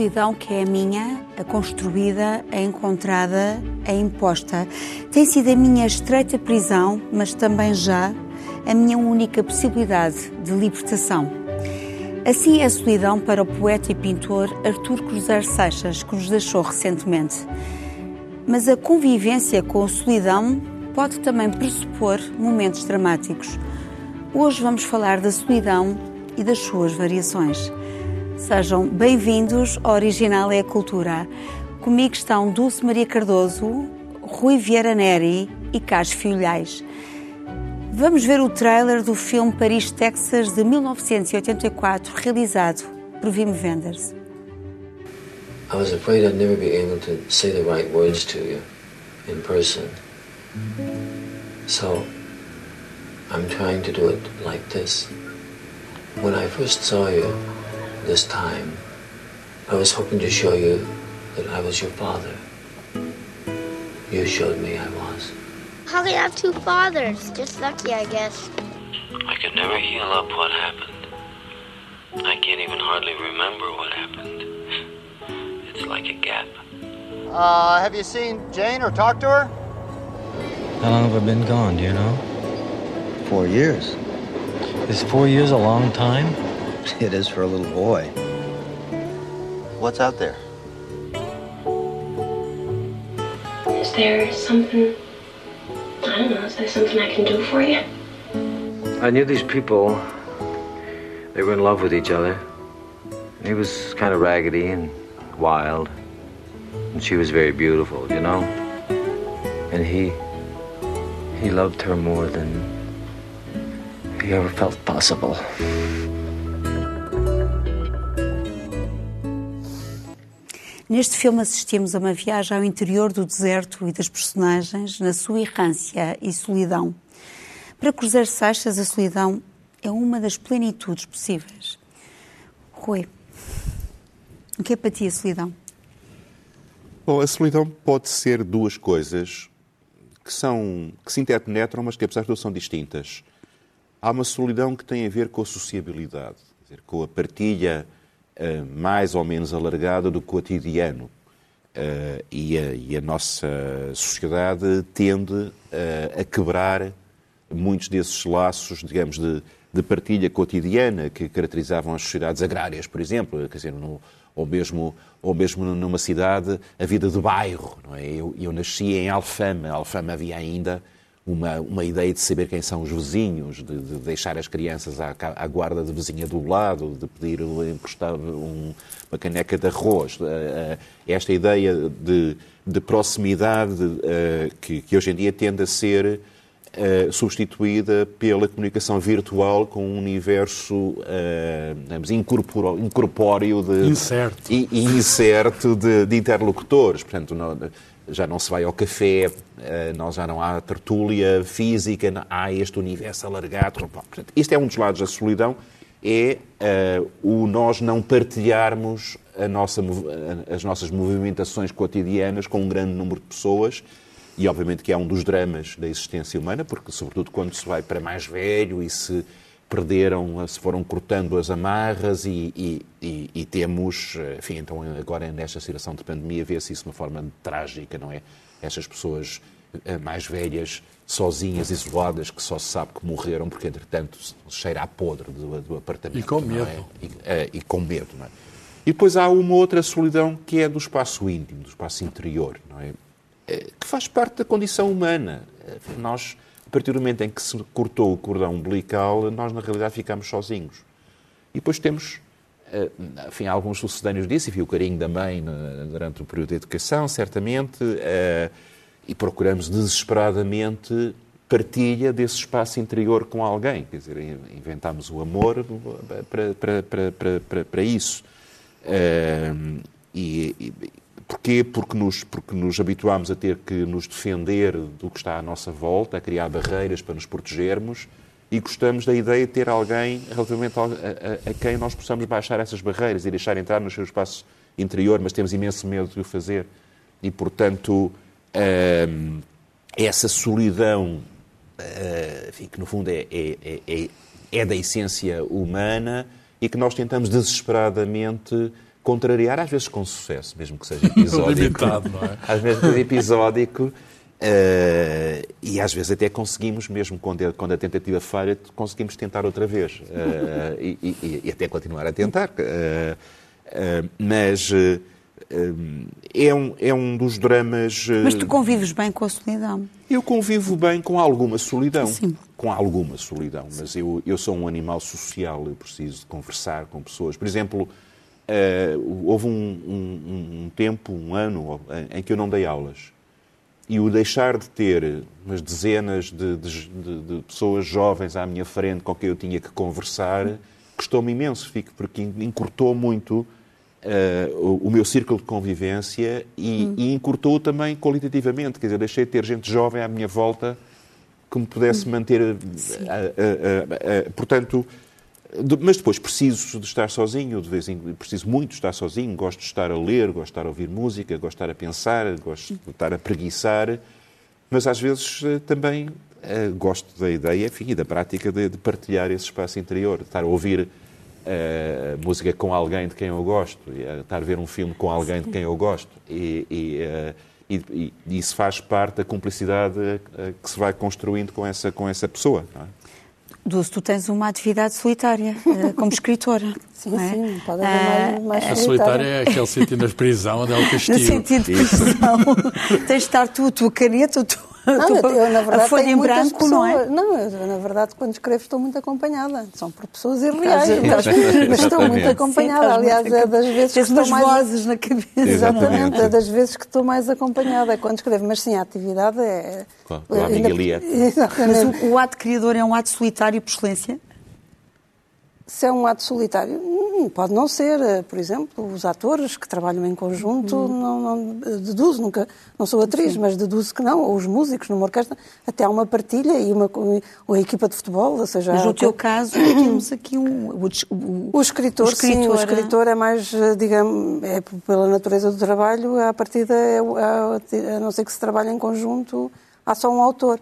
Solidão que é a minha, a construída, a encontrada, a imposta, tem sido a minha estreita prisão, mas também já a minha única possibilidade de libertação. Assim é a solidão para o poeta e pintor Artur Cruzeiro Seixas, que nos deixou recentemente. Mas a convivência com a solidão pode também pressupor momentos dramáticos. Hoje vamos falar da solidão e das suas variações. Sejam bem-vindos ao Original é a Cultura. Comigo estão Dulce Maria Cardoso, Rui Vieira Neri e Carlos Fiolhais. Vamos ver o trailer do filme Paris, Texas, de 1984, realizado por Wim Wenders. I was afraid I'd never be able to say the right words to you in person. So, I'm trying to do it like this. When I first saw you this time, I was hoping to show you that I was your father. You showed me I was. How can I have two fathers? Just lucky, I guess. I could never heal up what happened. I can't even hardly remember what happened. It's like a gap. Uh, have you seen Jane or talked to her? How long have I been gone, do you know? Four years. Is four years a long time? It is for a little boy. What's out there? Is there something, I don't know, is there something I can do for you? I knew these people. They were in love with each other. He was kind of raggedy and wild. And she was very beautiful, you know? And he. he loved her more than he ever felt possible. Neste filme assistimos a uma viagem ao interior do deserto e das personagens na sua errância e solidão. Para Cruzeiro Seixas, a solidão é uma das plenitudes possíveis. Rui, o que é para ti a solidão? Bom, a solidão pode ser duas coisas que, são, que se interpenetram, mas que apesar de tudo são distintas. Há uma solidão que tem a ver com a sociabilidade, dizer, com a partilha mais ou menos alargada do cotidiano. Uh, e, a, e, a, nossa sociedade tende uh, a quebrar muitos desses laços, digamos, de, de, partilha cotidiana que caracterizavam as sociedades agrárias, por exemplo, quer dizer, no, ou mesmo, ou mesmo numa cidade, a vida de bairro. Não é? eu, eu nasci em Alfama, Alfama havia ainda uma, uma ideia de saber quem são os vizinhos, de, de deixar as crianças à, à, guarda de vizinha do lado, de pedir emprestar um, uma caneca de arroz. Esta ideia de, de proximidade que, que hoje em dia tende a ser Uh, substituída pela comunicação virtual com um universo uh, incorpóreo de, incerto, e, e incerto de, de, interlocutores. Portanto, não, já não se vai ao café, uh, não, já não há tertúlia física, há este universo alargado. Portanto, isto é um dos lados da solidão, é o nós não partilharmos nossa, as nossas movimentações cotidianas com um grande número de pessoas e obviamente que é um dos dramas da existência humana, porque sobretudo quando se vai para mais velho e se perderam, se foram cortando as amarras e, e, e, e temos, enfim, então agora nesta situação de pandemia vê-se isso de uma forma trágica, não é? Estas pessoas eh, mais velhas, sozinhas, isoladas, que só se sabe que morreram porque, entretanto, cheira a podre do, do apartamento. E com medo. É? E, eh, e, com medo, não é? E depois há uma outra solidão que é do espaço íntimo, do espaço interior, não é? que faz parte da condição humana. Nós, a partir do momento em que se cortou o cordão umbilical, nós na realidade ficamos sozinhos. E depois temos, eh, enfim, alguns sucedâneos disso, e o carinho da mãe durante o período de educação, certamente, eh, e procuramos desesperadamente partilha desse espaço interior com alguém. Quer dizer, inventamos o amor para, para, para, para, para isso. Eh, e, Porquê? Porque nos, porque nos habituámos a ter que nos defender do que está à nossa volta, a criar barreiras para nos protegermos e gostamos da ideia de ter alguém relativamente a, a, a quem nós possamos baixar essas barreiras e deixar entrar no seu espaço interior, mas temos imenso medo de o fazer. E, portanto, hum, essa solidão, hum, enfim, que no fundo é, é, é, é da essência humana e que nós tentamos desesperadamente contrariar, às vezes com sucesso, mesmo que seja episódico. Limitado, não é? Às vezes é episódico. eh, e às vezes até conseguimos, mesmo quando, é- quando a tentativa falha, conseguimos tentar outra vez. eh, e, e- e até continuar a tentar. eh, mas é, um, é um dos dramas. Mas tu convives bem com a solidão. eu convivo bem com alguma solidão. Sim. Com alguma solidão. Mas eu, eu sou um animal social, eu preciso de conversar com pessoas. Por exemplo, eh, houve um, um- um tempo, um ano, em, que eu não dei aulas. E o deixar de ter umas dezenas de, de- de- de pessoas jovens à minha frente com quem eu tinha que conversar custou-me imenso, fico, porque encurtou muito eh, o, o meu círculo de convivência e, e encurtou também qualitativamente. Quer dizer, deixei de ter gente jovem à minha volta que me pudesse manter. eh, eh, eh, eh, portanto, mas depois preciso de estar sozinho, de vez em preciso muito de estar sozinho, gosto de estar a ler, gosto de estar a ouvir música, gosto de estar a pensar, gosto de estar a preguiçar, mas às vezes eh, também eh, gosto da ideia, enfim, e da prática de, de partilhar esse espaço interior, de estar a ouvir eh, música com alguém de quem eu gosto, e, eh, estar a ver um filme com alguém de quem eu gosto. E, e, e- e- isso faz parte da cumplicidade que se vai construindo com essa, com essa pessoa. não é? Dulce, tu tens uma atividade solitária eh, como escritora. Sim, é? sim, pode haver Ah, mais, mais A solitária é aquele sítio na prisão onde é o No castigo. sentido de prisão. tens de estar tu, a tua caneta, tua, a Não, tua- eu, eu, na verdade, a folha tenho em branco, pessoas. não é? Não, eu, na verdade, quando escrevo estou muito acompanhada. São por pessoas irreais, mas, mas estou muito acompanhada. Sim, Aliás, muito é das vezes que estou mais... vozes na cabeça. Exatamente, é das vezes que estou mais acompanhada é quando escrevo. Mas sim, a atividade é... Amiga ainda-. Mas o, o ato criador é um ato solitário por excelência? Se é um ato solitário, hum, pode não ser. Eh, Por exemplo, os atores que trabalham em conjunto, não, não eh, deduzo, nunca, não sou atriz, mas deduzo que não. Ou os músicos numa orquestra, até há uma partilha e uma, ou a equipa de futebol, ou seja... Mas no teu caso, temos aqui um. O, o- O escritor, o sim, o escritor, escritor é mais, eh, digamos, é pela natureza do trabalho, a partida, é, a, a não ser que se trabalhe em conjunto, há só um autor.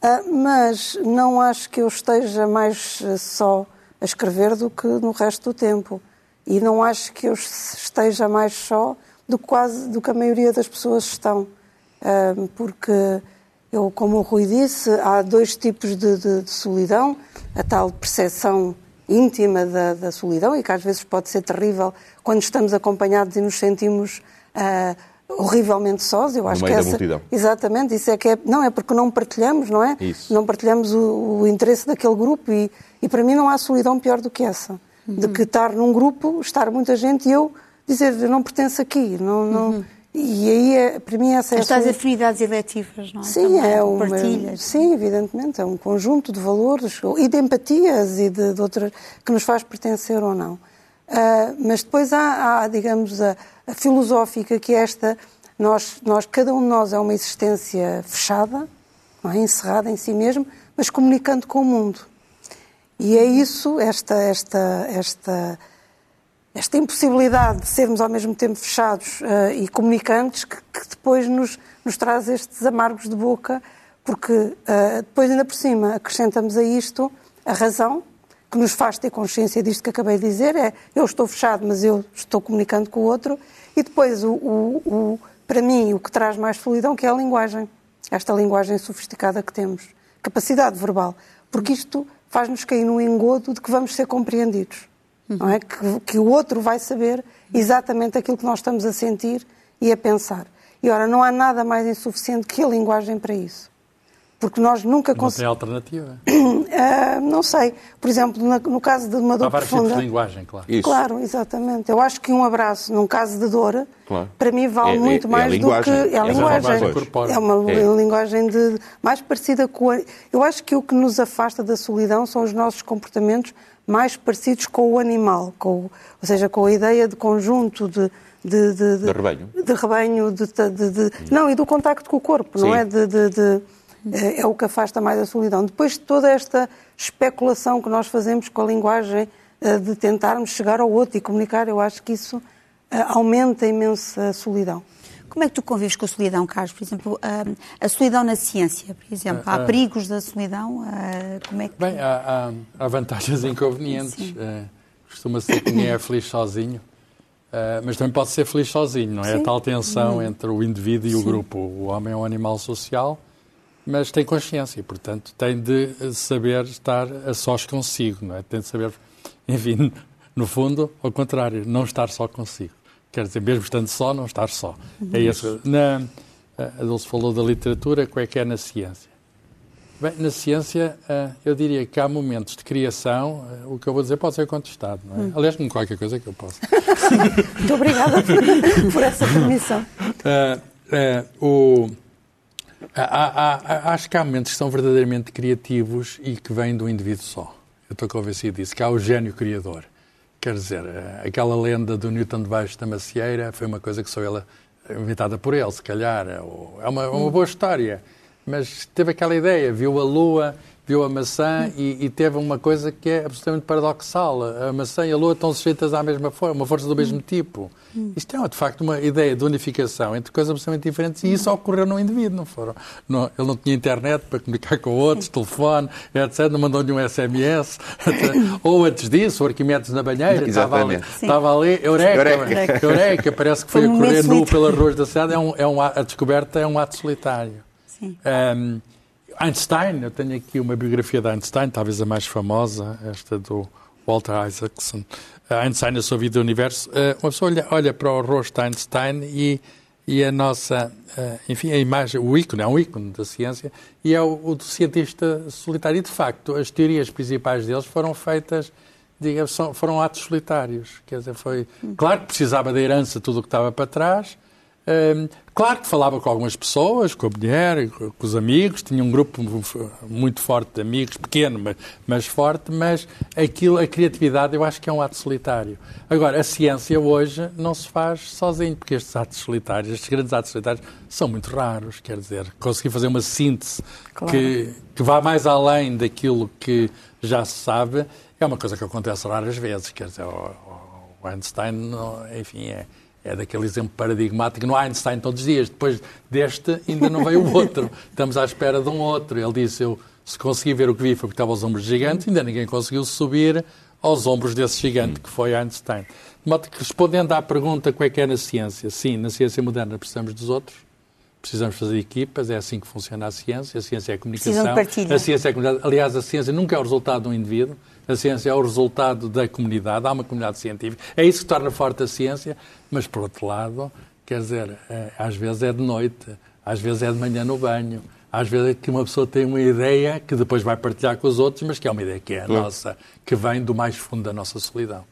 Ah, mas não acho que eu esteja mais só a escrever do que no resto do tempo. E não acho que eu esteja mais só do que quase do que a maioria das pessoas estão. Porque eu, como o Rui disse, há dois tipos de, de- de solidão. A tal percepção íntima da, da solidão e que às vezes pode ser terrível quando estamos acompanhados e nos sentimos ah, horrivelmente sós. Eu acho meio que da essa, multidão. Exatamente, isso é que é, não é porque não partilhamos, não é? Isso. Não partilhamos o, o interesse daquele grupo e, e para mim não há solidão pior do que essa. De que estar num grupo, estar muita gente e eu dizer eu não pertenço aqui, não, não, e aí é, para mim essa é a As tais solidão. afinidades eletivas, não é? Sim, Também, é um, Partilhas. sim, evidentemente, é um conjunto de valores e de empatias e de, de outras que nos faz pertencer ou não. Ah, mas depois há, há, digamos, a, a filosófica que é esta, nós, nós, cada um de nós é uma existência fechada, é? encerrada em si mesmo, mas comunicando com o mundo. E é isso, esta, esta, esta, esta impossibilidade de sermos ao mesmo tempo fechados eh, e comunicantes que, que depois nos, nos traz estes amargos de boca, porque eh, depois, ainda por cima, acrescentamos a isto a razão que nos faz ter consciência disto que acabei de dizer, é eu estou fechado, mas eu estou comunicando com o outro, e depois, o, o- o- para mim, o que traz mais solidão, que é a linguagem, esta linguagem sofisticada que temos, capacidade verbal, porque isto faz-nos cair no engodo de que vamos ser compreendidos não é? Que, que o outro vai saber exatamente aquilo que nós estamos a sentir e a pensar. E ora, não há nada mais insuficiente que a linguagem para isso. Porque nós nunca Não tem conseguimos. alternativa. Ah, não sei. Por exemplo, na- no caso de uma Há dor vários tipos profunda. de linguagem, claro. Isso. Claro, exatamente. Eu acho que um abraço, num caso de dor, Claro. para mim vale É- é- muito é a mais do que. É a É linguagem. linguagem corpórea. É uma É. linguagem de, mais parecida com a. Eu acho que o que nos afasta da solidão são os nossos comportamentos mais parecidos com o animal, com, ou seja, com a ideia de conjunto de. De, de, De rebanho. de rebanho, de, de- de- não, e do contacto com o corpo, não Sim. é? De, de- de- é é o que afasta mais a solidão. Depois de toda esta especulação que nós fazemos com a linguagem, eh, de tentarmos chegar ao outro e comunicar, eu acho que isso eh, aumenta imenso a solidão. Como é que tu convives com a solidão, Carlos? Por exemplo, a, a solidão na ciência, por exemplo. Há perigos da solidão? Como é que... Bem, há, há- há vantagens e inconvenientes. Eh, Costuma-se dizer que ninguém é feliz sozinho. Uh, mas também pode ser feliz sozinho, não é? Sim. A tal tensão Hum. entre o indivíduo e o Sim. grupo. O homem é um animal social, mas tem consciência e, portanto, tem de saber estar a sós consigo, não é? Tem de saber, enfim, no fundo, ao contrário, não estar só consigo. Quer dizer, mesmo estando só, não estar só. É isso. Na, a Dulce falou da literatura, qual é que é na ciência? Bem, na ciência, ah, eu diria que há momentos de criação, ah, o que eu vou dizer pode ser contestado, não é? Aliás, como qualquer coisa que eu posso. Muito obrigada por, por essa permissão. Ah, ah, o- há- há- acho que há momentos que são verdadeiramente criativos e que vêm do indivíduo só. Eu estou convencido disso, que há o gênio criador. Quer dizer, ah, aquela lenda do Newton debaixo da macieira foi uma coisa que só ela inventada por ele, se calhar. É uma, uma boa história. Mas teve aquela ideia, viu a lua, viu a maçã e, e teve uma coisa que é absolutamente paradoxal. A maçã e a lua estão sujeitas à mesma forma, uma força do mesmo tipo. Isto é, de facto, uma ideia de unificação entre coisas absolutamente diferentes e isso ocorreu num indivíduo, não foram? Não, ele não tinha internet para comunicar com outros, telefone, etc. Não mandou nenhum SMS. etc. Ou antes disso, o Arquimedes na banheira, estava ali, Exatamente. estava ali eureka, Eureka. eureka, parece que foi, Foi um a correr nu pelas ruas da cidade. É um, é um, a a descoberta é um ato solitário. Sim. Um, Einstein, eu tenho aqui uma biografia de Einstein, talvez a mais famosa, esta do Walter Isaacson. Uh, Einstein, a sua vida e o universo. Uh, uma pessoa olha, olha para o rosto de Einstein e, e a nossa, uh, enfim, a imagem, o ícone, é um ícone da ciência, e é o, o do cientista solitário. E, de facto, as teorias principais deles foram feitas digamos, foram atos solitários. Quer dizer, foi. Claro que precisava da herança, tudo o que estava para trás. Hum, claro que falava com algumas pessoas, com a mulher, com os amigos, tinha um grupo muito forte de amigos, pequeno, mas, mas forte, mas aquilo, a criatividade eu acho que é um ato solitário. Agora, a ciência hoje não se faz sozinho, porque estes atos solitários, estes grandes atos solitários, são muito raros, quer dizer, conseguir fazer uma síntese Claro. que, que vá mais além daquilo que já se sabe, é uma coisa que acontece raras vezes. Quer dizer, o, o Einstein, enfim, é, é daquele exemplo paradigmático. Há Einstein todos os dias. Depois deste, ainda não veio o outro. Estamos à espera de um outro. Ele disse: Eu, se consegui ver o que vi, foi porque estava aos ombros de gigante. Ainda ninguém conseguiu subir aos ombros desse gigante que foi Einstein. De modo que, respondendo à pergunta qual é que é na ciência, sim, na ciência moderna precisamos dos outros. Precisamos fazer equipas, é assim que funciona a ciência. A ciência é a Precisam de comunicação. partilha. A ciência é a comunidade. Aliás, a ciência nunca é o resultado de um indivíduo. A ciência é o resultado da comunidade. Há uma comunidade científica. É isso que torna forte a ciência. Mas, por outro lado, quer dizer, é, às vezes é de noite, às vezes é de manhã no banho, às vezes é que uma pessoa tem uma ideia que depois vai partilhar com os outros, mas que é uma ideia que é a nossa, que vem do mais fundo da nossa solidão.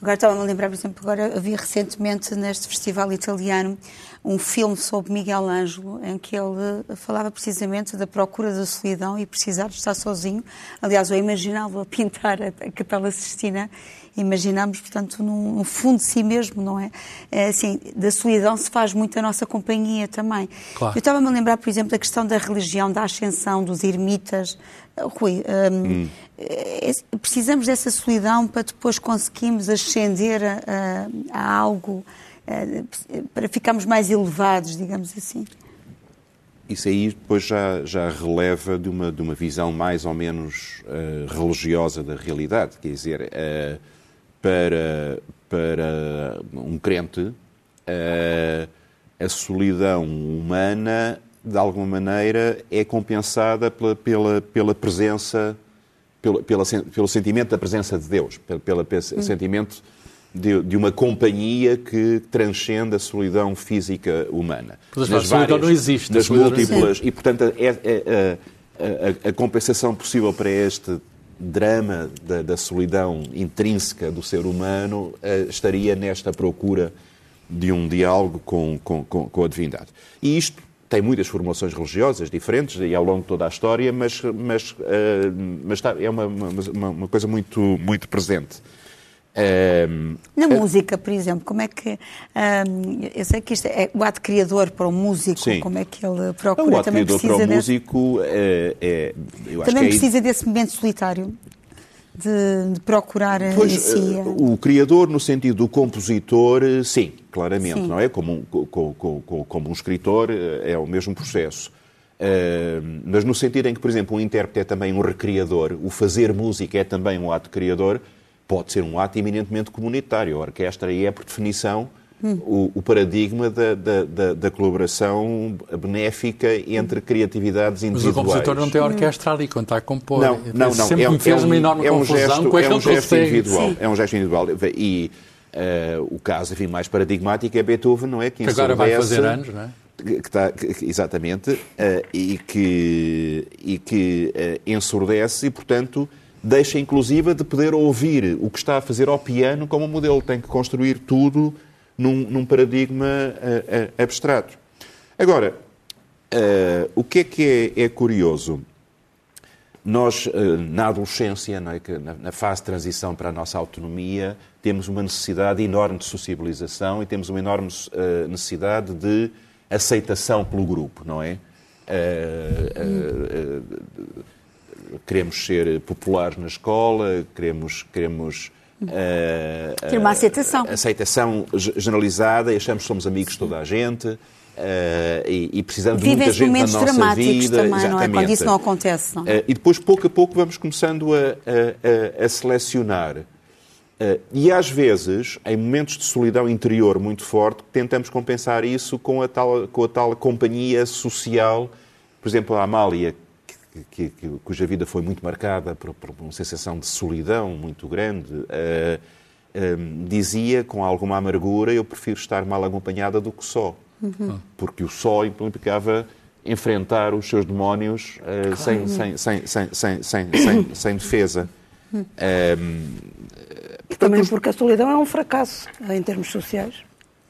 Agora estava-me a lembrar, por exemplo, agora vi recentemente neste festival italiano um filme sobre Miguel Ângelo, em que ele falava precisamente da procura da solidão e precisar de estar sozinho. Aliás, eu imaginava pintar a, a Capela Sistina, imaginámos, portanto, num, fundo de si mesmo, não é? É, Assim, da solidão se faz muito a nossa companhia também. Claro. Eu estava-me a lembrar, por exemplo, da questão da religião, da ascensão, dos ermitas. Uh, Rui, hum, é- precisamos dessa solidão para depois conseguirmos ascender a, a- a algo, para ficarmos mais elevados, digamos assim. Isso aí depois já, já releva de uma, de uma visão mais ou menos eh, religiosa da realidade. Quer dizer, eh, para, para um crente, eh, a solidão humana, de alguma maneira, é compensada pela, pela, pela presença, pela, pela pelo sentimento da presença de Deus, pelo, pelo pe- sentimento de, de uma companhia que transcende a solidão física humana. Mas a solidão não existe, nas múltiplas e, portanto, é, é- a, a- a compensação possível para este drama da, da solidão intrínseca do ser humano eh, estaria nesta procura de um diálogo com, com, com, com a divindade. E isto tem muitas formulações religiosas diferentes e ao longo de toda a história, mas, mas, eh, mas está- é uma, uma, uma coisa muito, muito presente. Eh, Na música, por exemplo, como é que. hum, eu sei que isto é o ato criador para o músico, Sim. como é que ele o procura? ato Também criador para precisa, o desse, músico é, é- também é precisa desse momento solitário de, de procurar Pois, em si. eh, o criador, no sentido do compositor, eh, sim, claramente, Sim. não é? Como um, co- co- co- co- como um escritor, eh, é o mesmo processo. Eh, mas no sentido em que, por exemplo, um intérprete é também um recriador, o fazer música é também um ato criador, pode ser um ato eminentemente comunitário. A orquestra é, por definição, o, o paradigma da, da- da- da colaboração benéfica entre criatividades Mas o individuais. compositor não tem orquestra ali quando está a compor. Não, não, não. Sempre é, me fez é um, uma enorme é um confusão gesto, com é aquele um gesto individual. Sim. É um gesto individual. E eh, o caso enfim, mais paradigmático é Beethoven, não é? Que agora vai fazer anos, não é? que está, que- que- exatamente, eh, e que, e que eh, ensurdece e, portanto, deixa inclusive de poder ouvir o que está a fazer ao piano como modelo. Tem que construir tudo num, num paradigma eh, eh, abstrato. Agora, eh, o que é que é, é curioso? Nós, na adolescência, é, na, fase de transição para a nossa autonomia, temos uma necessidade enorme de sociabilização e temos uma enorme necessidade de aceitação pelo grupo, não é? Eh, eh, eh, queremos ser populares na escola, queremos, queremos eh, Ter uma eh, aceitação. aceitação ge- generalizada e achamos que somos amigos de toda a gente eh, e, e precisamos de muita gente na momentos nossa dramáticos vida. também, não é? Exatamente. Quando isso não acontece, não? Eh, e depois, pouco a pouco, vamos começando a, a- a- selecionar. Eh, e às vezes, em momentos de solidão interior muito forte, tentamos compensar isso com a tal, com a tal companhia social. Por exemplo, a Amália, que, que, cuja vida foi muito marcada por, por, uma sensação de solidão muito grande, uh, dizia com alguma amargura: Eu prefiro estar mal acompanhada do que só. Uhum. Porque o só implicava enfrentar os seus demónios uh, claro. sem, uhum. sem, sem, sem, sem, sem, sem, sem defesa. Uhum. Ehm, Também porque a solidão é um fracasso em termos sociais.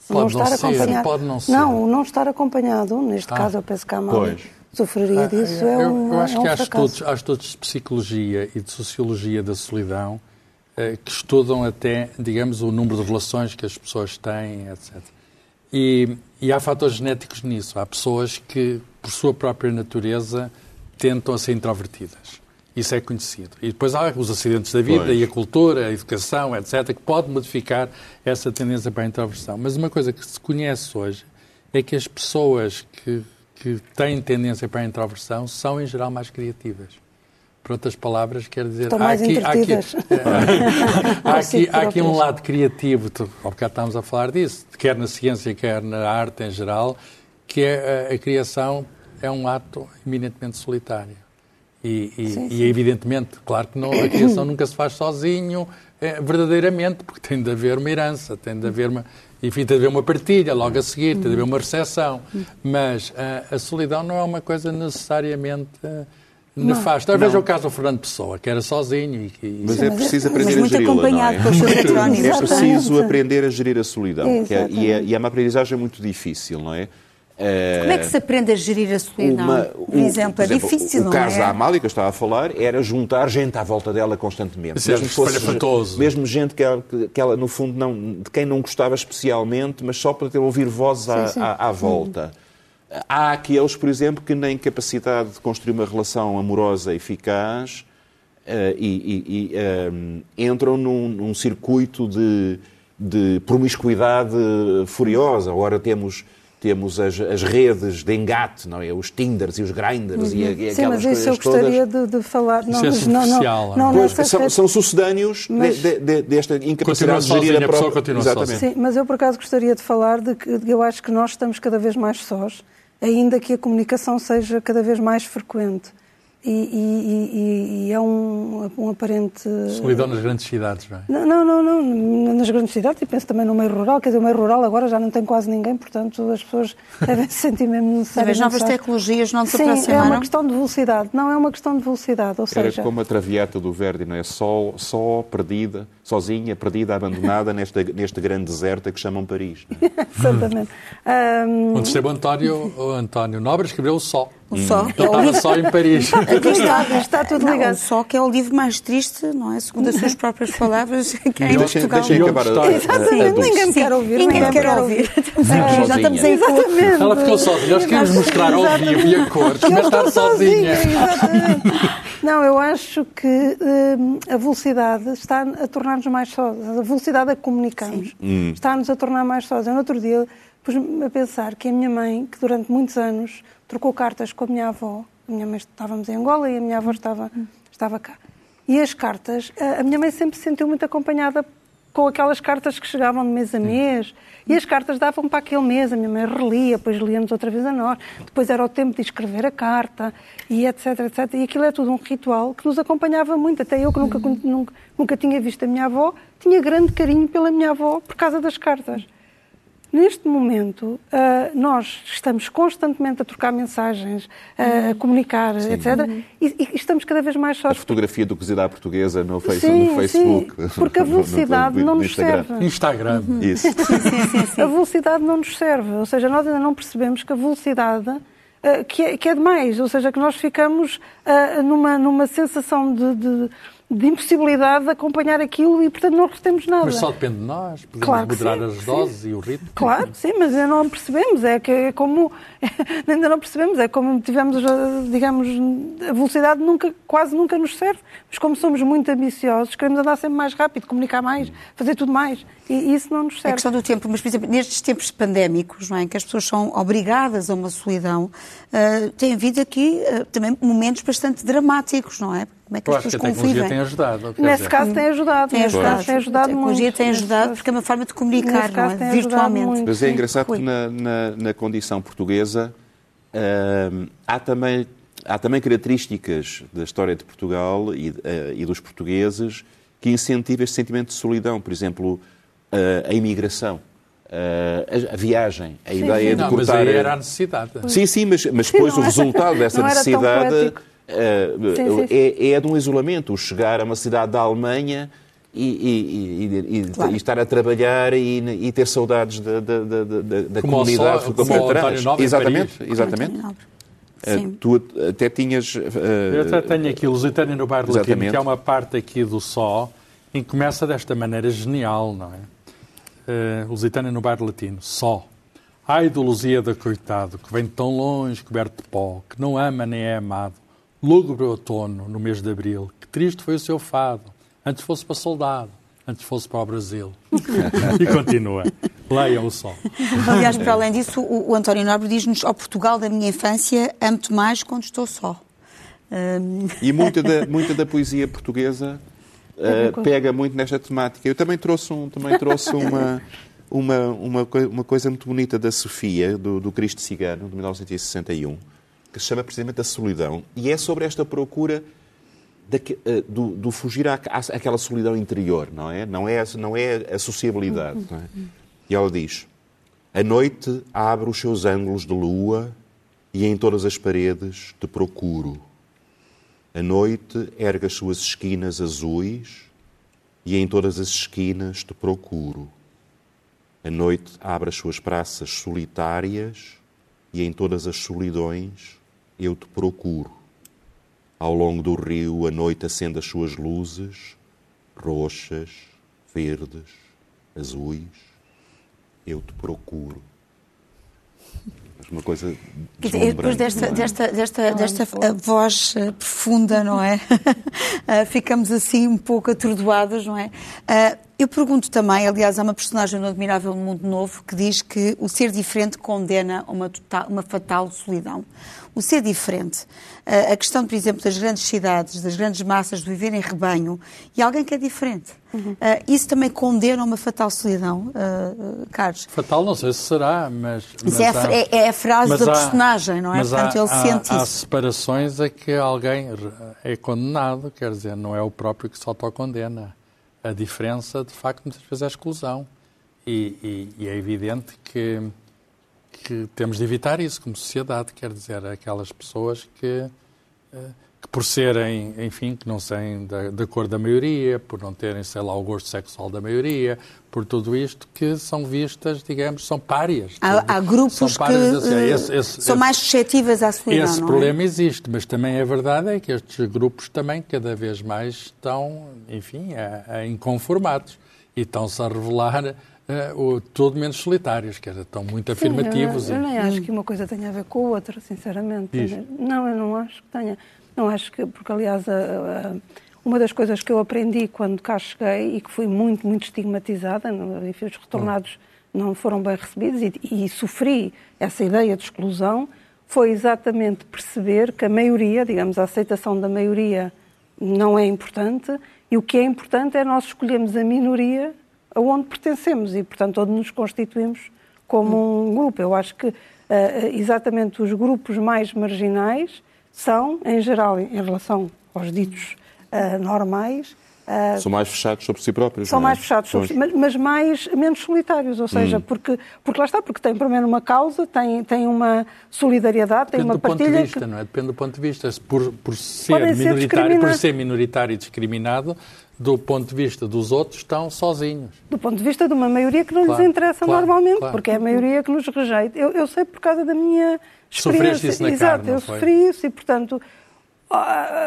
Pode não, não estar ser, acompanhado. Pode não ser. Não, não estar acompanhado, neste ah, caso eu penso que há mal. Pois sofreria disso, é eu, um, eu acho é um que há fracasso. estudos, há estudos de psicologia e de sociologia da solidão eh, que estudam até, digamos, o número de relações que as pessoas têm, etc. E, e há fatores genéticos nisso. Há pessoas que, por sua própria natureza, tentam a ser introvertidas. Isso é conhecido. E depois há os acidentes da vida Pois. e a cultura, a educação, etc., que pode modificar essa tendência para a introversão. Mas uma coisa que se conhece hoje é que as pessoas que, que têm tendência para a introversão são, em geral, mais criativas. Por outras palavras, quer dizer... Estão há aqui, há aqui, entretidas. há aqui, há aqui um lado criativo, ao bocado estávamos a falar disso, quer na ciência, quer na arte em geral, que é a, a criação é um ato eminentemente solitário. E, e- Sim, e sim. evidentemente, claro que não, a criação nunca se faz sozinho, é, verdadeiramente, porque tem de haver uma herança, tem de haver uma, enfim, tem de haver uma partilha logo a seguir, tem de haver uma recepção. Mas a, a solidão não é uma coisa necessariamente eh, nefasta. Veja o caso do Fernando Pessoa, que era sozinho e, e Mas Sim, é mas preciso é- aprender mas a muito geri-la, não é? É preciso aprender a gerir a solidão. que é- e, é, e é uma aprendizagem muito difícil, não é? Como é que se aprende a gerir a solidão? uma- por o- exemplo, por é difícil, o, não o caso é? da Amália que eu estava a falar era juntar gente à volta dela constantemente. Isso é que fosse- mesmo gente que ela, que ela, no fundo, não, de quem não gostava especialmente, mas só para ter ouvir vozes à, Sim, à- à volta. Há aqueles, por exemplo, que nem capacidade de construir uma relação amorosa eficaz eh, e, e- e, eh, entram num, num circuito de, de promiscuidade furiosa. Ora temos, temos as, as redes de engate, não é? os Tinders e os Grinders e, e Uhum. Sim, aquelas mas isso eu coisas todas. gostaria de, de falar. Isso é mas não, não, não não, Pois, são, são sucedâneos de- Mas- de- de- desta incapacidade de gerir sozinha, a a própria... continua Exatamente. sozinha. Sim, mas eu por acaso gostaria de falar de que eu acho que nós estamos cada vez mais sós, ainda que a comunicação seja cada vez mais frequente. E, e- e- e é um, um aparente. solidão nas grandes cidades, não é? Não, não, não, não, nas grandes cidades e penso também no meio rural, quer dizer, o meio rural agora já não tem quase ninguém, portanto as pessoas devem se sentir mesmo As necessárias. novas tecnologias não se Sim, é aproximaram? uma questão de velocidade. Não, é uma questão de velocidade, ou Era seja... como a traviata do Verdi, não é? Só, só perdida, sozinha, perdida, abandonada nesta, neste grande deserto que chamam Paris. não é? Exatamente. Onde esteve o António, o António Nobre escreveu o Só. O Só, Ele que é estava só em Paris. aqui está, está tudo Não, ligado. o Só que é o livro mais triste, não é? Segundo as suas próprias palavras, que é em Deixem, Portugal. deixem acabar a, a, a, está? a Exatamente, ninguém me quer ouvir. Ninguém me quer ouvir. Já sozinha. estamos em. Exatamente. Ela ficou sozinha. Nós queríamos mostrar ao vivo e a cores, mas estar estou sozinha. Exatamente. Não, eu acho que hum, a velocidade está a tornar-nos mais sós. A velocidade a que comunicamos está-nos a tornar mais sós. Eu, no outro dia, pus-me a pensar que a minha mãe, que durante muitos anos trocou cartas com a minha avó, a minha mãe estávamos em Angola e a minha avó estava, estava cá. E as cartas, a a minha mãe sempre se sentiu muito acompanhada com aquelas cartas que chegavam de mês a mês. E as cartas davam para aquele mês, a minha mãe relia, depois líamos outra vez a nós. Depois era o tempo de escrever a carta, e etc, etc. E aquilo é tudo um ritual que nos acompanhava muito. Até eu, que nunca, nunca, nunca tinha visto a minha avó, tinha grande carinho pela minha avó por causa das cartas. Neste momento, ah, nós estamos constantemente a trocar mensagens, a comunicar, etc. E, e estamos cada vez mais só A fotografia do cozido à portuguesa no, face- Sim, no Facebook. sim, porque a no- no- velocidade no- não no nos Instagram. serve. Instagram. Isso. A velocidade não nos serve. Ou seja, nós ainda não percebemos que a velocidade ah, que, é, que é demais. Ou seja, que nós ficamos ah, numa, numa sensação de, de, de impossibilidade de acompanhar aquilo e, portanto, não retemos nada. Mas só depende de nós. Podemos Claro moderar sim, as sim. doses e o ritmo. Claro, sim, mas ainda não percebemos. É que é como. ainda não percebemos. É como tivemos, digamos, a velocidade nunca, quase nunca nos serve. Mas como somos muito ambiciosos, queremos andar sempre mais rápido, comunicar mais, fazer tudo mais. E isso não nos É serve. questão do tempo, mas, por exemplo, nestes tempos pandémicos, não é, em que as pessoas são obrigadas a uma solidão, ah, tem havido aqui ah, também momentos bastante dramáticos, não é? Como é que Eu as acho que a pessoas tecnologia convivem? tem ajudado. quer Nesse dizer, caso tem ajudado. Tem ajudado. tem ajudado a tecnologia muito. tem ajudado porque é uma forma de comunicar, não caso é? Virtualmente. Mas é Sim. engraçado Rui. que na, na, na condição portuguesa hum, há, também, há também características da história de Portugal e, eh, e dos portugueses que incentivam este sentimento de solidão. Por exemplo, eh, a imigração, eh, a, viagem, a ideia de Não, mas aí era a necessidade. Sim, sim, mas, mas depois o resultado dessa necessidade Sim, sim, sim. é, é de um isolamento. O chegar a uma cidade da Alemanha e, e- e- e- Claro. e estar a trabalhar e, e ter saudades da, da, da, da- da Como comunidade ficou como Exatamente, Paris. exatamente. Sim. tu até tinhas. eh, Eu até tenho aqui o Lusitânia no Bairro Latino, Exatamente. que é uma parte aqui do Só, em que começa desta maneira genial, não é? Uh, Lusitânia no Bairro Latino, Só. Ai do Lusíada, coitado, que vem de tão longe, coberto de pó, que não ama nem é amado. Lúgubre outono, no mês de abril, que triste foi o seu fado. Antes fosse para soldado, antes fosse para o Brasil. e continua. Leiam o Só. Aliás, para além disso, o, o António Nobre diz-nos ao Portugal da minha infância, amo-te mais quando estou só. E muita da, muita da poesia portuguesa eh, pega muito nesta temática. Eu também trouxe, um, também trouxe uma, uma, uma, uma coisa muito bonita da Sofia, do, do Cristo Cigano, de 1961, que se chama precisamente A Solidão. E é sobre esta procura daque- eh, do, do fugir à, àquela solidão interior, não é? Não é, não é a sociabilidade. é? E ela diz: A noite abre os seus ângulos de lua e em todas as paredes te procuro. A noite ergue as suas esquinas azuis e em todas as esquinas te procuro. A noite abre as suas praças solitárias e em todas as solidões eu te procuro. Ao longo do rio a noite acende as suas luzes, roxas, verdes, azuis. Eu te procuro. Mas uma coisa depois desta, é? desta, desta, desta eh, voz eh, profunda, não é? Eh, Ficamos assim um pouco atordoadas, não é? Eh, Eu pergunto também, aliás, há uma personagem no Admirável Mundo Novo que diz que o ser diferente condena a uma, total- uma fatal solidão. O ser diferente, eh, a questão, por exemplo, das grandes cidades, das grandes massas de viver em rebanho, e alguém que é diferente. Eh, Isso também condena a uma fatal solidão, eh, Carlos? Fatal, não sei se será, mas. mas é a, há- é- é a frase da há- personagem, não é? mas Portanto, há, ele há- sente há isso. separações a que alguém é condenado, quer dizer, não é o próprio que se autocondena. A diferença, de facto, muitas vezes é a exclusão. E, e- e é evidente que, que temos de evitar isso como sociedade, quer dizer, aquelas pessoas que, eh, que por serem, enfim, que não serem da, da cor da maioria, por não terem, sei lá, o gosto sexual da maioria, por tudo isto, que são vistas, digamos, são párias. Há, há grupos São que párias, assim, eh, esse- esse- são esse- mais suscetíveis à solidão, esse não problema existe, mas também é verdade é que estes grupos também cada vez mais estão, enfim, a, a inconformados e estão-se a revelar eh, o, todo menos solitários, quer dizer, estão muito Sim, afirmativos. Eu, e- eu nem acho que uma coisa tenha a ver com a outra, sinceramente. Diz. Não, eu não acho que tenha. Não acho que, porque aliás, a- a- uma das coisas que eu aprendi quando cá cheguei e que fui muito, muito estigmatizada, enfim, os retornados não foram bem recebidos e, e sofri essa ideia de exclusão, foi exatamente perceber que a maioria, digamos, a aceitação da maioria não é importante e o que é importante é nós escolhermos a minoria aonde pertencemos e, portanto, onde nos constituímos como um grupo. Eu acho que uh, exatamente os grupos mais marginais são, em geral, em relação aos ditos uh, normais, Uh, são mais fechados sobre si próprios. São é? mais fechados sobre si, mas, mas, mais, menos solitários, ou seja, hum. porque, porque lá está, porque tem primeiro uma causa, tem, tem uma solidariedade, Depende tem uma do partilha. Ponto de vista, que... não é? Depende do ponto de vista. Por, por, ser minoritário, por ser minoritário e discriminado, do ponto de vista dos outros, estão sozinhos. Do ponto de vista de uma maioria que não claro, lhes interessa claro, normalmente, claro. porque é a maioria que nos rejeita. Eu, eu sei por causa da minha experiência. Sofreste isso na Exato, carne, eu sofri isso e, portanto,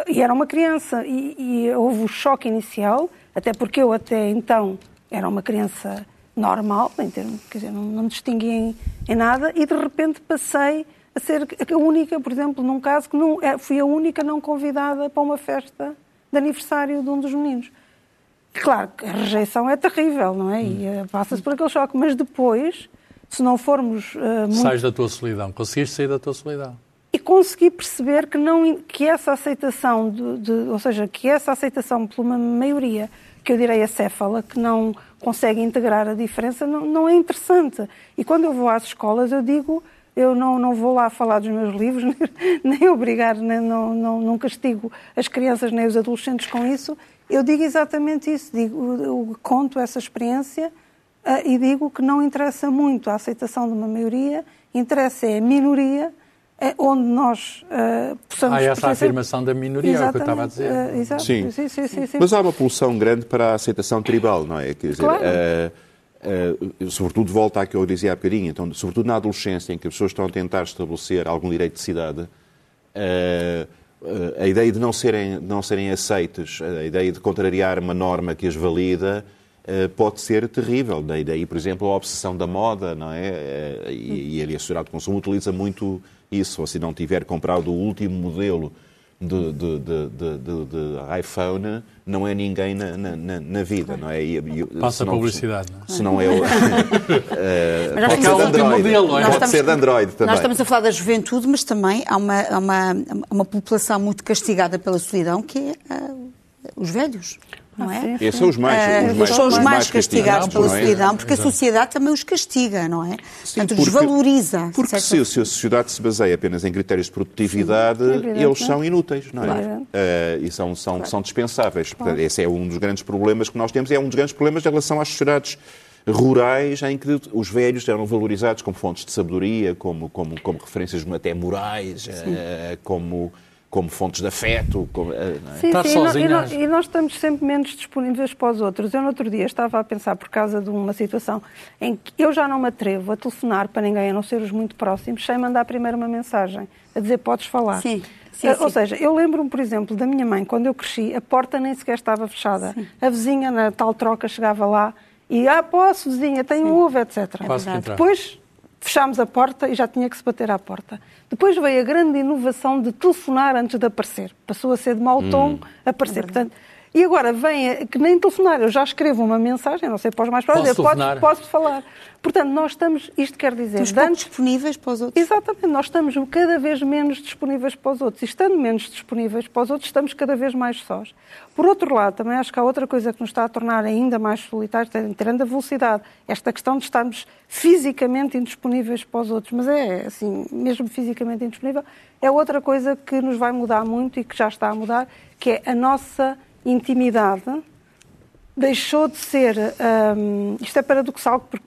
e era uma criança e, e houve o choque inicial até porque eu até então era uma criança normal, em termos, quer dizer, não, não me distinguia em, em, nada, e de repente passei a ser a única, por exemplo, num caso que não, é, fui a única não convidada para uma festa de aniversário de um dos meninos. Claro que a rejeição é terrível, não é? E uh, passa-se por aquele choque, mas depois, se não formos. Uh, muito... Sais da tua solidão, conseguiste sair da tua solidão e consegui perceber que, não, que essa aceitação, de, de, ou seja, que essa aceitação por uma maioria, que eu direi acéfala, que não consegue integrar a diferença, não, não é interessante. E quando eu vou às escolas, eu digo, eu não, não vou lá falar dos meus livros, nem obrigar, nem, não, não, não castigo as crianças nem os adolescentes com isso. Eu digo exatamente isso, digo, eu conto essa experiência uh, e digo que não interessa muito a aceitação de uma maioria, interessa é a minoria é onde nós uh, possamos... Há essa afirmação da minoria, Exatamente, é o que eu estava a dizer. Uh, exato. Sim. Sim, sim, sim. Mas há uma pulsão grande para a aceitação tribal, não é? Quer dizer, claro. uh, sobretudo volta à que eu dizia há bocadinho, então, sobretudo na adolescência, em que as pessoas estão a tentar estabelecer algum direito de cidade, a ideia de não serem, não serem aceites, a ideia de contrariar uma norma que as valida, pode ser terrível. Daí, por exemplo, a obsessão da moda, não é? E, e a sociedade de consumo utiliza muito isso, se não tiver comprado o último modelo de, de, de, de, iPhone, não é ninguém na, na, na vida, não é? E, e, Passa não, publicidade, não é? Se não é o... uh, pode ser de Android, modelo, é? pode ser de Android também. Nós estamos a falar da juventude, mas também há uma, há uma, uma população muito castigada pela solidão, que é uh, os velhos não é? Esses são os mais, os mais, são os mais castigados pela solidão, porque a sociedade também os castiga, não é? Sim, Portanto, porque, desvaloriza. Porque se, se, a sociedade se baseia apenas em critérios de produtividade, é eles são inúteis, não é? Claro. Uh, e são, são, claro. são dispensáveis. Portanto, esse é um dos grandes problemas que nós temos, é um dos grandes problemas em relação às sociedades rurais em que os velhos eram valorizados como fontes de sabedoria, como, como, como referências até morais, uh, como como fontes de afeto. Como, é? Sim, sim, e, nós, e, nós, estamos sempre menos disponíveis para os outros. Eu, no outro dia, estava a pensar, por causa de uma situação em que eu já não me atrevo a telefonar para ninguém, a não ser os muito próximos, sem mandar primeiro uma mensagem, a dizer podes falar. Sim. Sim, Ou seja, eu lembro-me, por exemplo, da minha mãe, quando eu cresci, a porta nem sequer estava fechada. Sim. A vizinha, na tal troca, chegava lá e, ah, posso, vizinha, tenho um ovo, etc. É Depois fechámos a porta e já tinha que se bater à porta. Depois veio a grande inovação de telefonar antes de aparecer. Passou a ser de mau tom hum. aparecer. É Portanto, e agora vem, que nem telefonar, eu já escrevo uma mensagem, não sei para os mais próximos, posso, posso, posso falar. Portanto, nós estamos, isto quer dizer... Estamos antes, disponíveis para os outros. Exatamente, nós estamos cada vez menos disponíveis para os outros. E estando menos disponíveis para os outros, estamos cada vez mais sós. Por outro lado, também acho que há outra coisa que nos está a tornar ainda mais solitários, tirando a velocidade, esta questão de estarmos fisicamente indisponíveis para os outros. Mas é, assim, mesmo fisicamente indisponível, é outra coisa que nos vai mudar muito e que já está a mudar, que é a nossa intimidade deixou de ser, hum, isto é paradoxal, porque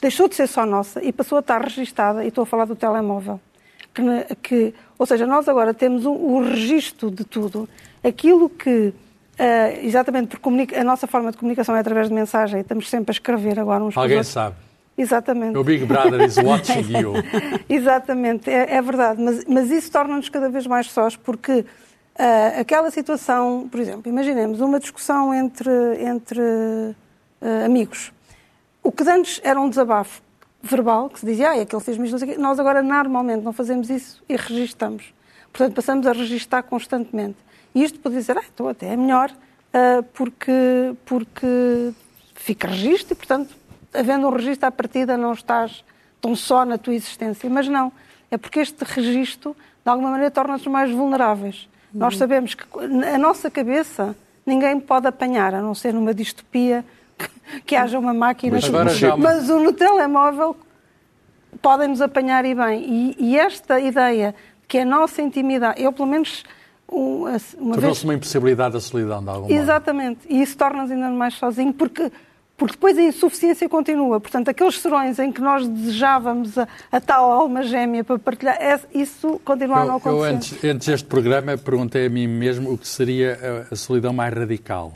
deixou de ser só nossa e passou a estar registada, e estou a falar do telemóvel. Que, que ou seja, nós agora temos o, o registro de tudo, aquilo que, uh, exatamente porque a nossa forma de comunicação é através de mensagem, estamos sempre a escrever agora uns Alguém sabe. Exatamente. O Big Brother is watching you. Exatamente, é, é, verdade, mas, mas isso torna-nos cada vez mais sós, porque Uh, aquela situação, por exemplo, imaginemos uma discussão entre, entre uh, amigos. O que antes era um desabafo verbal, que se dizia, ah, aquele fez-me não sei o quê, nós agora normalmente não fazemos isso e registamos. Portanto, passamos a registar constantemente. E isto pode dizer, ah, então até é melhor, uh, porque, porque fica registro e, portanto, havendo um registro à partida, não estás tão só na tua existência. Mas não, é porque este registro, de alguma maneira, torna-nos mais vulneráveis Nós sabemos que a nossa cabeça ninguém pode apanhar, a não ser numa distopia que, que haja uma máquina. Mas agora já- Mas no telemóvel podem-nos apanhar e bem. E, e esta ideia de que a nossa intimidade, eu pelo menos um, uma vez Tornou-se uma impossibilidade da solidão, de algum modo. Exatamente. E isso torna-nos ainda mais sozinhos, porque, porque depois a insuficiência continua. Portanto, aqueles serões em que nós desejávamos a, a tal alma gêmea para partilhar, é- isso continua a não Eu, eu acontecer. antes, antes deste programa, perguntei a mim mesmo o que seria a, a solidão mais radical.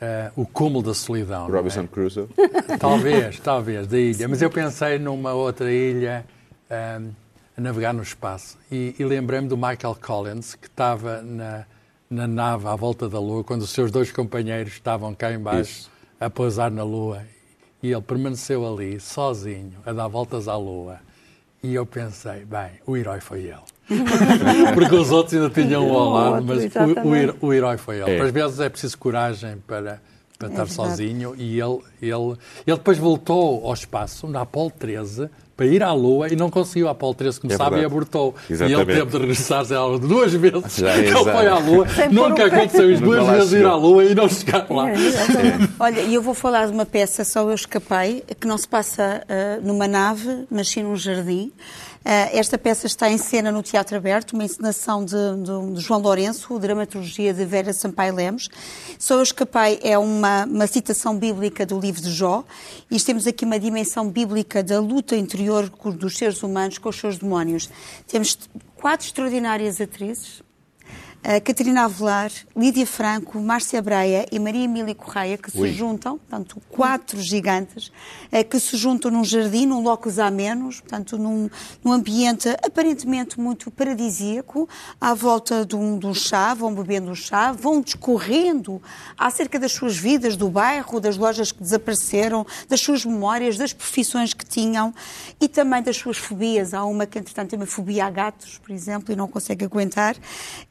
Eh, o cúmulo da solidão. é? Robinson Crusoe. Talvez, talvez, da ilha. Mas eu pensei numa outra ilha ahm, a navegar no espaço. E, e lembrei-me do Michael Collins, que estava na, na nave à volta da Lua, quando os seus dois companheiros estavam cá embaixo Isso. A pousar na Lua. E ele permaneceu ali, sozinho, a dar voltas à Lua. E eu pensei, bem, o herói foi ele. Porque os outros ainda tinham um ao O lado, mas o, o, herói foi ele. É. Às vezes é preciso coragem para, para estar verdade. sozinho e ele, ele, ele depois voltou ao espaço, na Apolo 13, para ir à Lua e não conseguiu. A Apolo 13 começava verdade. e abortou. Exatamente. E ele teve de regressar lá, duas vezes. Já, que ele foi à Lua. Sem Nunca aconteceu isso. Duas vezes ir à Lua e não chegar lá. É, exatamente. Olha, e eu vou falar de uma peça, Só Eu Escapei, que não se passa ah, numa nave, mas sim num jardim. Ah, esta peça está em cena no Teatro Aberto, uma encenação de, de- de João Lourenço, dramaturgia de Vera Sampaio Lemos. Só Eu Escapei é uma, uma citação bíblica do livro de Jó, e temos aqui uma dimensão bíblica da luta interior dos seres humanos com os seus demónios. Temos quatro extraordinárias atrizes, Catarina Avelar, Lídia Franco, Márcia Breia e Maria Emília Correia, que se Ui. juntam, portanto, quatro gigantes, eh, que se juntam num jardim, num locus a menos, portanto, num, num ambiente aparentemente muito paradisíaco, à volta de um, de um chá, vão bebendo um chá, vão discorrendo acerca das suas vidas, do bairro, das lojas que desapareceram, das suas memórias, das profissões que tinham e também das suas fobias. Há uma que, entretanto, tem uma fobia a gatos, por exemplo, e não consegue aguentar.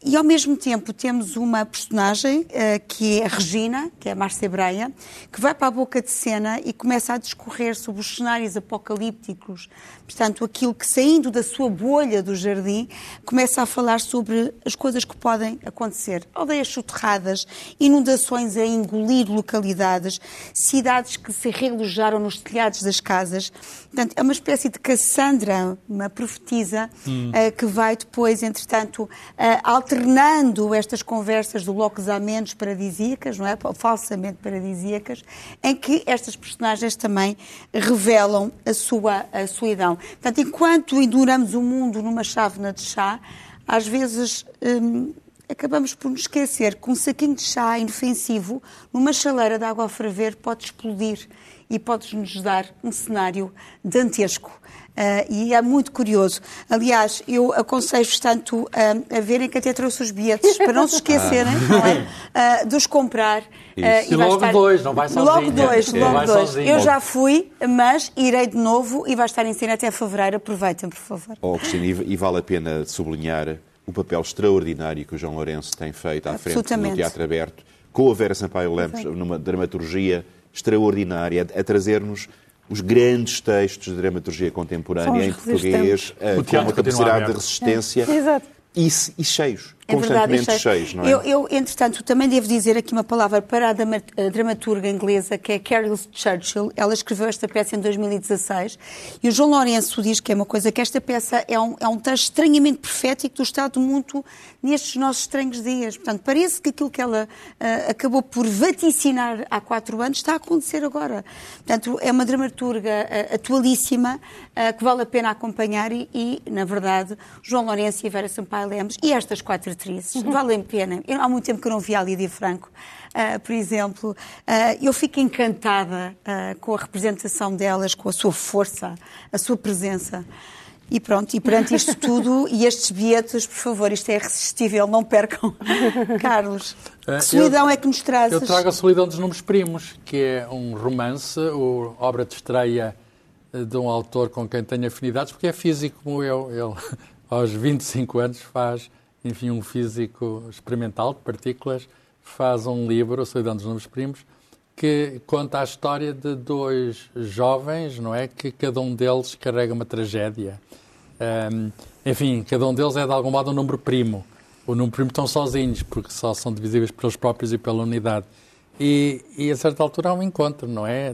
E, ao mesmo tempo, temos uma personagem eh, que é a Regina, que é a Márcia Breia, que vai para a boca de cena e começa a discorrer sobre os cenários apocalípticos. Portanto, aquilo que, saindo da sua bolha do jardim, começa a falar sobre as coisas que podem acontecer. Aldeias soterradas, inundações a engolir localidades, cidades que se realojaram nos telhados das casas. Portanto, é uma espécie de Cassandra, uma profetisa, eh, que vai depois, entretanto, eh, alternando estas conversas do locus amenos paradisíacas, não é? Falsamente paradisíacas, em que estas personagens também revelam a sua a solidão. Portanto, enquanto enduramos o mundo numa chávena de chá, às vezes hum, acabamos por nos esquecer que um saquinho de chá inofensivo, numa chaleira de água a ferver, pode explodir e pode-nos dar um cenário dantesco. Ah, e é muito curioso. Aliás, eu aconselho-vos tanto ah, a verem que até trouxe os bilhetes para não se esquecerem é? Ah, de os comprar. ah, E logo dois, não vai sozinha. Logo dois, É. logo Vai dois. sozinha. Eu já fui, mas irei de novo e vai estar em cena até fevereiro. Aproveitem, por favor. Oh, Cristina, e, e vale a pena sublinhar o papel extraordinário que o João Lourenço tem feito à frente do. Teatro Aberto, com a Vera Sampaio Lemos, numa dramaturgia extraordinária, a, trazer-nos os grandes textos de dramaturgia contemporânea em português, eh, com uma capacidade de resistência Exato. e, e cheios, É verdade, constantemente é- cheios, não é? Eu, eu, entretanto, também devo dizer aqui uma palavra para a drama- a dramaturga inglesa, que é Carol Churchill. Ela escreveu esta peça em 2016 e o João Lourenço diz que é uma coisa, que esta peça é um, é um texto estranhamente profético do estado do mundo nestes nossos estranhos dias. Portanto, parece que aquilo que ela ah, acabou por vaticinar há quatro anos está a acontecer agora. Portanto, é uma dramaturga ah, atualíssima ah, que vale a pena acompanhar e, e, na verdade, João Lourenço e Vera Sampaio Lemos e estas quatro atrizes valem a pena. Eu, há muito tempo que eu não vi a Lídia Franco, ah, por exemplo. Ah, eu fico encantada ah, com a representação delas, com a sua força, a sua presença. E pronto, e perante isto tudo e estes bilhetes, por favor, isto é irresistível, não percam. Carlos, que solidão eu- é que nos trazes? Eu trago a Solidão dos Números Primos, que é um romance, o, obra de estreia eh, de um autor com quem tenho afinidades, porque é físico como eu. Ele, aos 25 anos, faz, enfim, um físico experimental de partículas, faz um livro, a Solidão dos Números Primos, que conta a história de dois jovens, não é? Que cada um deles carrega uma tragédia. Ahm, enfim, cada um deles é de algum modo um número primo. ou num perímetro estão sozinhos, porque só são divisíveis pelos próprios e pela unidade. E, e a certa altura há um encontro, não é?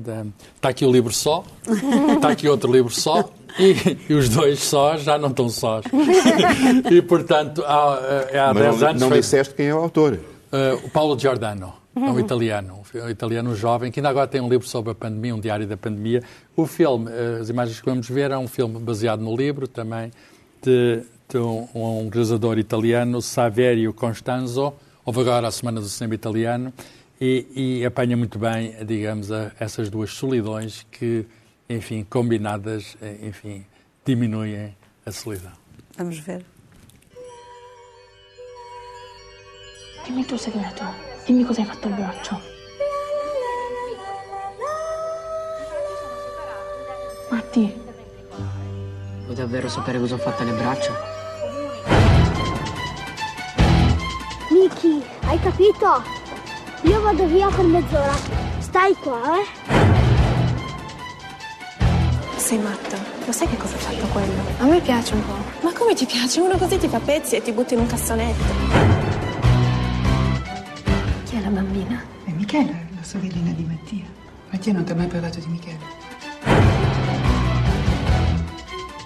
Está aqui o livro só, está aqui outro livro só, e, e, os dois sós já não estão sós. e, portanto, há, eh, há 10 anos... Não foi... disseste quem é o autor. Uh, o Paulo Giordano, é um italiano, um italiano jovem, que ainda agora tem um livro sobre a pandemia, um diário da pandemia. O filme, uh, as imagens que vamos ver, é um filme baseado no livro também, de, de um, um realizador italiano, Saverio Constanzo. Houve agora a Semana do Cinema Italiano. E, e apanha muito bem, digamos, a, essas duas solidões que enfim, combinadas, eh, enfim, diminuem a solidão. Vamos ver. Dimmi il tuo segreto. Dimmi cosa hai fatto al braccio. Matti. Vuoi davvero sapere cosa ho fatto alle braccia? Miki, hai capito? Io vado via per mezz'ora. Stai qua, eh? sei matta. Lo sai che cosa ha fatto quello? A me piace un po'. Ma come ti piace? Uno così ti fa pezzi e ti butta in un cassonetto. Chi è la bambina? È Michela, la sorellina di Mattia. Mattia non ti ha mai parlato di Michela.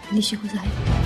Dici cos'hai?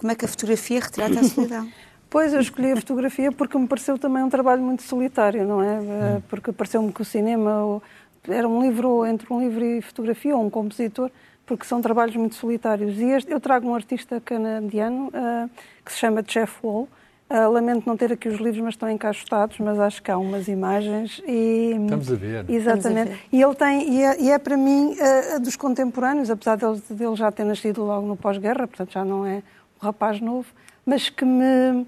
Como é que a fotografia retrata a solidão? Pois, eu escolhi a fotografia porque me pareceu também um trabalho muito solitário, não é? Hum. Porque pareceu-me que o cinema era um livro, entre um livro e fotografia, ou um compositor, porque são trabalhos muito solitários. E este, eu trago um artista canadiano uh, que se chama Jeff Wall. Uh, lamento não ter aqui os livros, mas estão encaixotados, mas acho que há umas imagens. E, Estamos a ver. Exatamente. A ver. E ele tem, e é, e é para mim, uh, dos contemporâneos, apesar dele, dele já ter nascido logo no pós-guerra, portanto já não é um rapaz novo, mas que me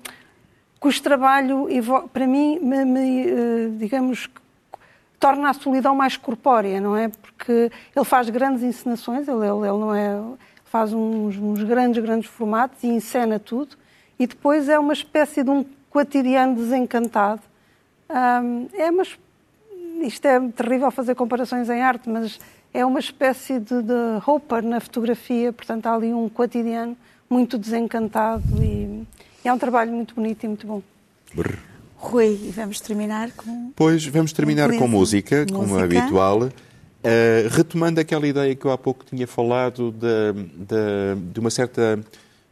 cujo trabalho, para mim, me, me, eh, digamos, torna a solidão mais corpórea, não é? Porque ele faz grandes encenações, ele, ele, não é, faz uns, uns, grandes, grandes formatos e encena tudo, e depois é uma espécie de um cotidiano desencantado. É uma, isto é terrível fazer comparações em arte, mas é uma espécie de, de Hopper na fotografia, portanto há ali um cotidiano muito desencantado e, e é um trabalho muito bonito e muito bom. Brr. Rui, e vamos terminar com. Pois, vamos terminar com música, música, como é habitual. Uh, retomando aquela ideia que eu há pouco tinha falado de, de, de uma certa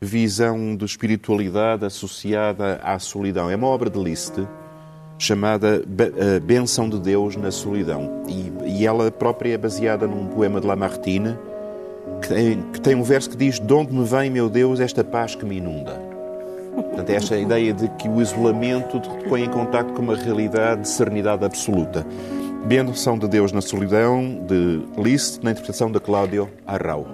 visão de espiritualidade associada à solidão. É uma obra de Liszt chamada eh, Benção de Deus na Solidão. E, e ela própria é baseada num poema de Lamartine que tem, que tem um verso que diz: De onde me vem, meu Deus, esta paz que me inunda? Portanto, é esta ideia de que o isolamento te põe em contato com uma realidade de serenidade absoluta. Benção de Deus na Solidão, de Liszt, na interpretação de Cláudio Arrau.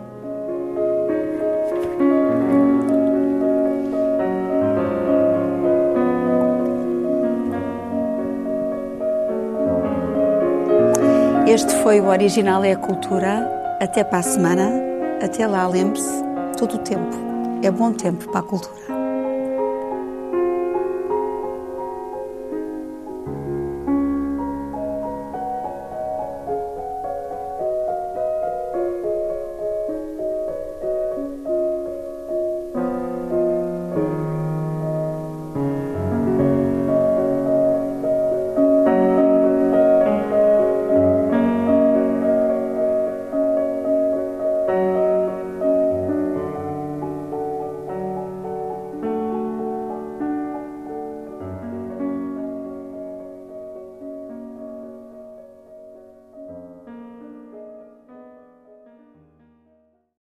Este foi o Original é a Cultura. Até para a semana. Até lá, lembre-se, todo o tempo é bom tempo para a cultura.